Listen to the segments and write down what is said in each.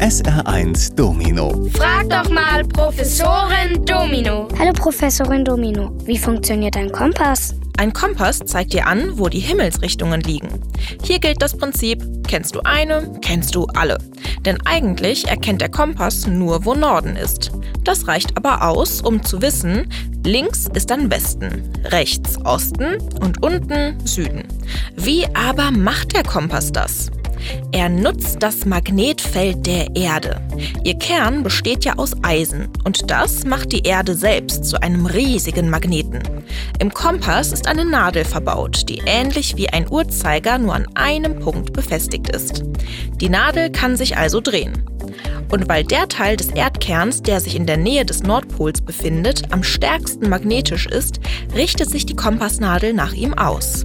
SR1 Domino. Frag doch mal Professorin Domino. Hallo Professorin Domino, wie funktioniert ein Kompass? Ein Kompass zeigt dir an, wo die Himmelsrichtungen liegen. Hier gilt das Prinzip, kennst du eine, kennst du alle. Denn eigentlich erkennt der Kompass nur, wo Norden ist. Das reicht aber aus, um zu wissen, links ist dann Westen, rechts Osten und unten Süden. Wie aber macht der Kompass das? Er nutzt das Magnetfeld der Erde. Ihr Kern besteht ja aus Eisen und das macht die Erde selbst zu einem riesigen Magneten. Im Kompass ist eine Nadel verbaut, die ähnlich wie ein Uhrzeiger nur an einem Punkt befestigt ist. Die Nadel kann sich also drehen. Und weil der Teil des Erdkerns, der sich in der Nähe des Nordpols befindet, am stärksten magnetisch ist, richtet sich die Kompassnadel nach ihm aus.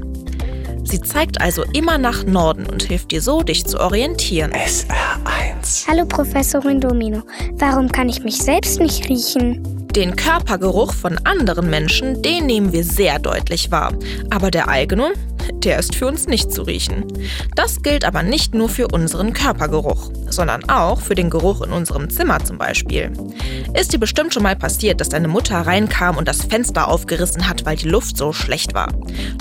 Sie zeigt also immer nach Norden und hilft dir so, dich zu orientieren. SR1. Hallo Professorin Domino, warum kann ich mich selbst nicht riechen? Den Körpergeruch von anderen Menschen, den nehmen wir sehr deutlich wahr. Aber der eigene, der ist für uns nicht zu riechen. Das gilt aber nicht nur für unseren Körpergeruch, sondern auch für den Geruch in unserem Zimmer zum Beispiel. Ist dir bestimmt schon mal passiert, dass deine Mutter reinkam und das Fenster aufgerissen hat, weil die Luft so schlecht war.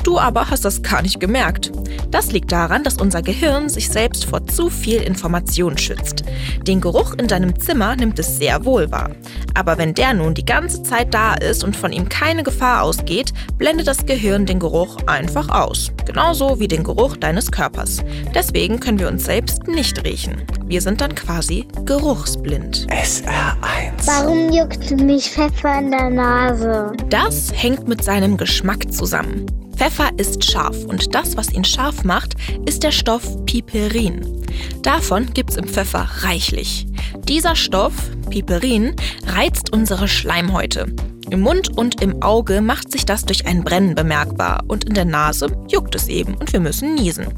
Du aber hast das gar nicht gemerkt. Das liegt daran, dass unser Gehirn sich selbst vor zu viel Information schützt. Den Geruch in deinem Zimmer nimmt es sehr wohl wahr. Aber wenn der nun die ganze Zeit da ist und von ihm keine Gefahr ausgeht, blendet das Gehirn den Geruch einfach aus. Genauso wie den Geruch deines Körpers. Deswegen können wir uns selbst nicht riechen. Wir sind dann quasi geruchsblind. SR1. Warum juckt mich Pfeffer in der Nase? Das hängt mit seinem Geschmack zusammen. Pfeffer ist scharf und das, was ihn scharf macht, ist der Stoff Piperin. Davon gibt's im Pfeffer reichlich. Dieser Stoff, Piperin, reizt unsere Schleimhäute. Im Mund und im Auge macht sich das durch ein Brennen bemerkbar und in der Nase juckt es eben und wir müssen niesen.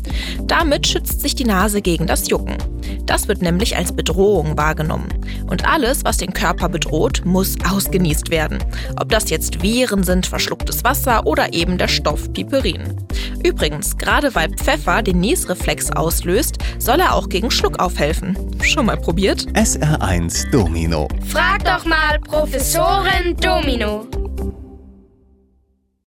Damit schützt sich die Nase gegen das Jucken. Das wird nämlich als Bedrohung wahrgenommen. Und alles, was den Körper bedroht, muss ausgenießt werden. Ob das jetzt Viren sind, verschlucktes Wasser oder eben der Stoff Piperin. Übrigens, gerade weil Pfeffer den Niesreflex auslöst, soll er auch gegen Schluckauf helfen. Schon mal probiert? SR1 Domino. Frag doch mal Professorin Domino.